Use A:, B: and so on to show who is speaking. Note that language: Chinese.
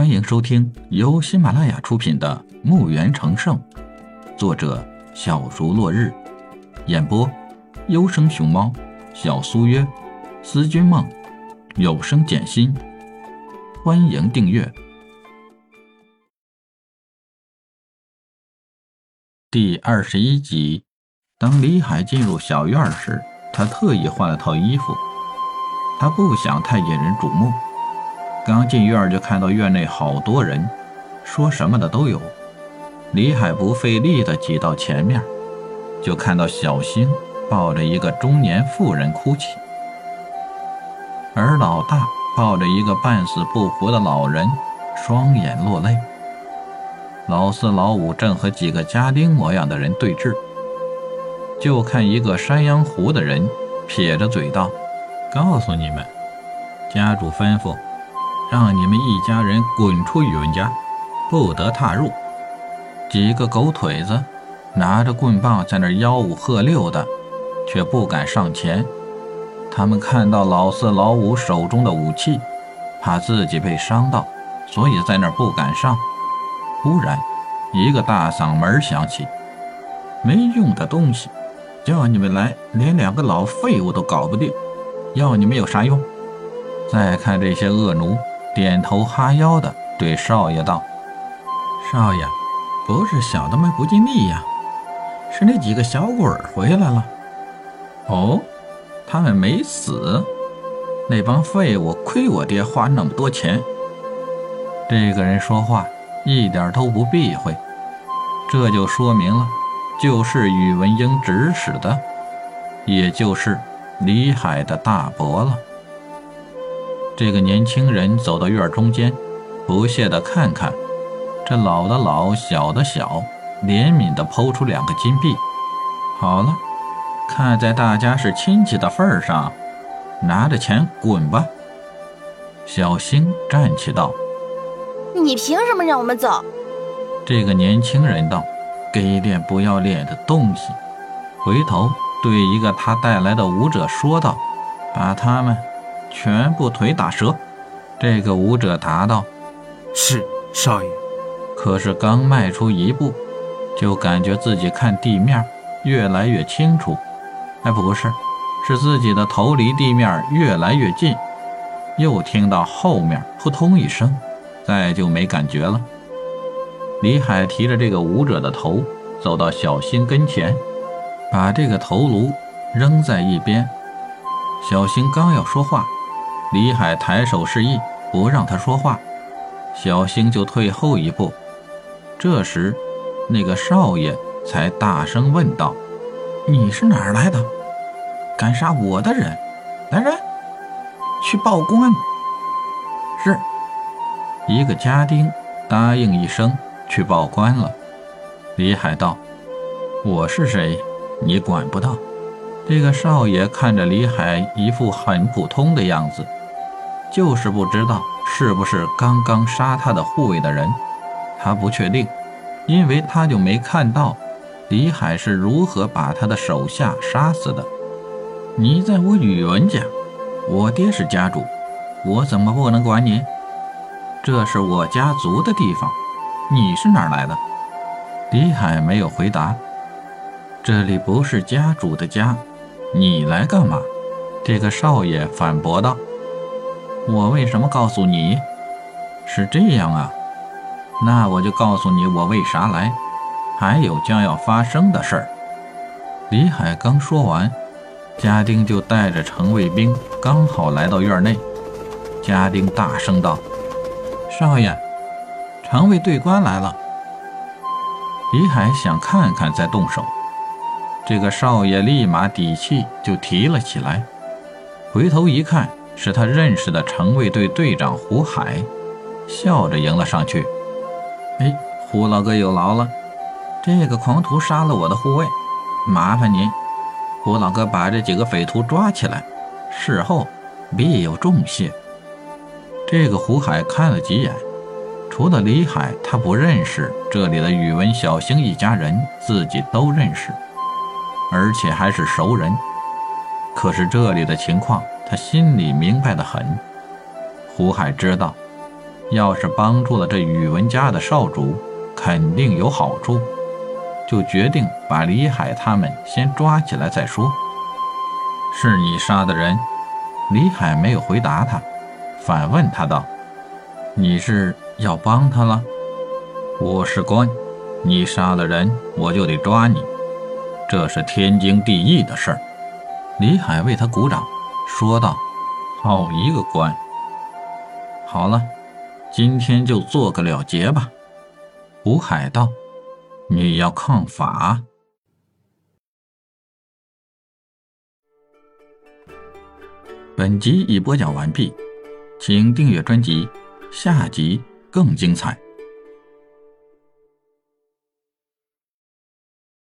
A: 欢迎收听由喜马拉雅出品的《墓园成圣》，作者小竹落日，演播优生熊猫、小苏约、思君梦、有声简心。欢迎订阅第二十一集。当李海进入小院时，他特意换了套衣服，他不想太引人瞩目。刚进院就看到院内好多人，说什么的都有。李海不费力地挤到前面，就看到小星抱着一个中年妇人哭泣，而老大抱着一个半死不活的老人，双眼落泪。老四、老五正和几个家丁模样的人对峙，就看一个山羊胡的人撇着嘴道：“告诉你们，家主吩咐。”让你们一家人滚出宇文家，不得踏入。几个狗腿子拿着棍棒在那吆五喝六的，却不敢上前。他们看到老四、老五手中的武器，怕自己被伤到，所以在那不敢上。忽然，一个大嗓门响起：“没用的东西，叫你们来，连两个老废物都搞不定，要你们有啥用？”再看这些恶奴。点头哈腰的对少爷道：“少爷，不是小的们不尽力呀，是那几个小鬼回来了。哦，他们没死。那帮废物亏我爹花那么多钱。”这个人说话一点都不避讳，这就说明了，就是宇文英指使的，也就是李海的大伯了。这个年轻人走到院中间，不屑地看看这老的老小的小，怜悯地抛出两个金币。好了，看在大家是亲戚的份上，拿着钱滚吧。小星站起道：“
B: 你凭什么让我们走？”
A: 这个年轻人道：“给脸不要脸的东西！”回头对一个他带来的舞者说道：“把他们。”全部腿打折。这个舞者答道：“
C: 是少爷。”
A: 可是刚迈出一步，就感觉自己看地面越来越清楚。哎，不是，是自己的头离地面越来越近。又听到后面扑通一声，再就没感觉了。李海提着这个舞者的头，走到小新跟前，把这个头颅扔在一边。小新刚要说话。李海抬手示意，不让他说话，小星就退后一步。这时，那个少爷才大声问道：“你是哪儿来的？敢杀我的人？来人，去报官！”是，一个家丁答应一声，去报官了。李海道：“我是谁？你管不到。”这个少爷看着李海，一副很普通的样子。就是不知道是不是刚刚杀他的护卫的人，他不确定，因为他就没看到李海是如何把他的手下杀死的。你在我宇文家，我爹是家主，我怎么不能管你？这是我家族的地方，你是哪儿来的？李海没有回答。这里不是家主的家，你来干嘛？这个少爷反驳道。我为什么告诉你？是这样啊，那我就告诉你我为啥来，还有将要发生的事儿。李海刚说完，家丁就带着城卫兵刚好来到院内。家丁大声道：“少爷，城卫队官来了。”李海想看看再动手，这个少爷立马底气就提了起来，回头一看。是他认识的城卫队队长胡海，笑着迎了上去。哎，胡老哥有劳了，这个狂徒杀了我的护卫，麻烦您，胡老哥把这几个匪徒抓起来，事后必有重谢。这个胡海看了几眼，除了李海，他不认识这里的宇文小星一家人，自己都认识，而且还是熟人。可是这里的情况。他心里明白的很，胡海知道，要是帮助了这宇文家的少主，肯定有好处，就决定把李海他们先抓起来再说。是你杀的人？李海没有回答他，反问他道：“你是要帮他了？我是官，你杀了人，我就得抓你，这是天经地义的事儿。”李海为他鼓掌，说道：“好一个官！好了。”今天就做个了结吧，吴海道：“你要抗法。”本集已播讲完毕，请订阅专辑，下集更精彩。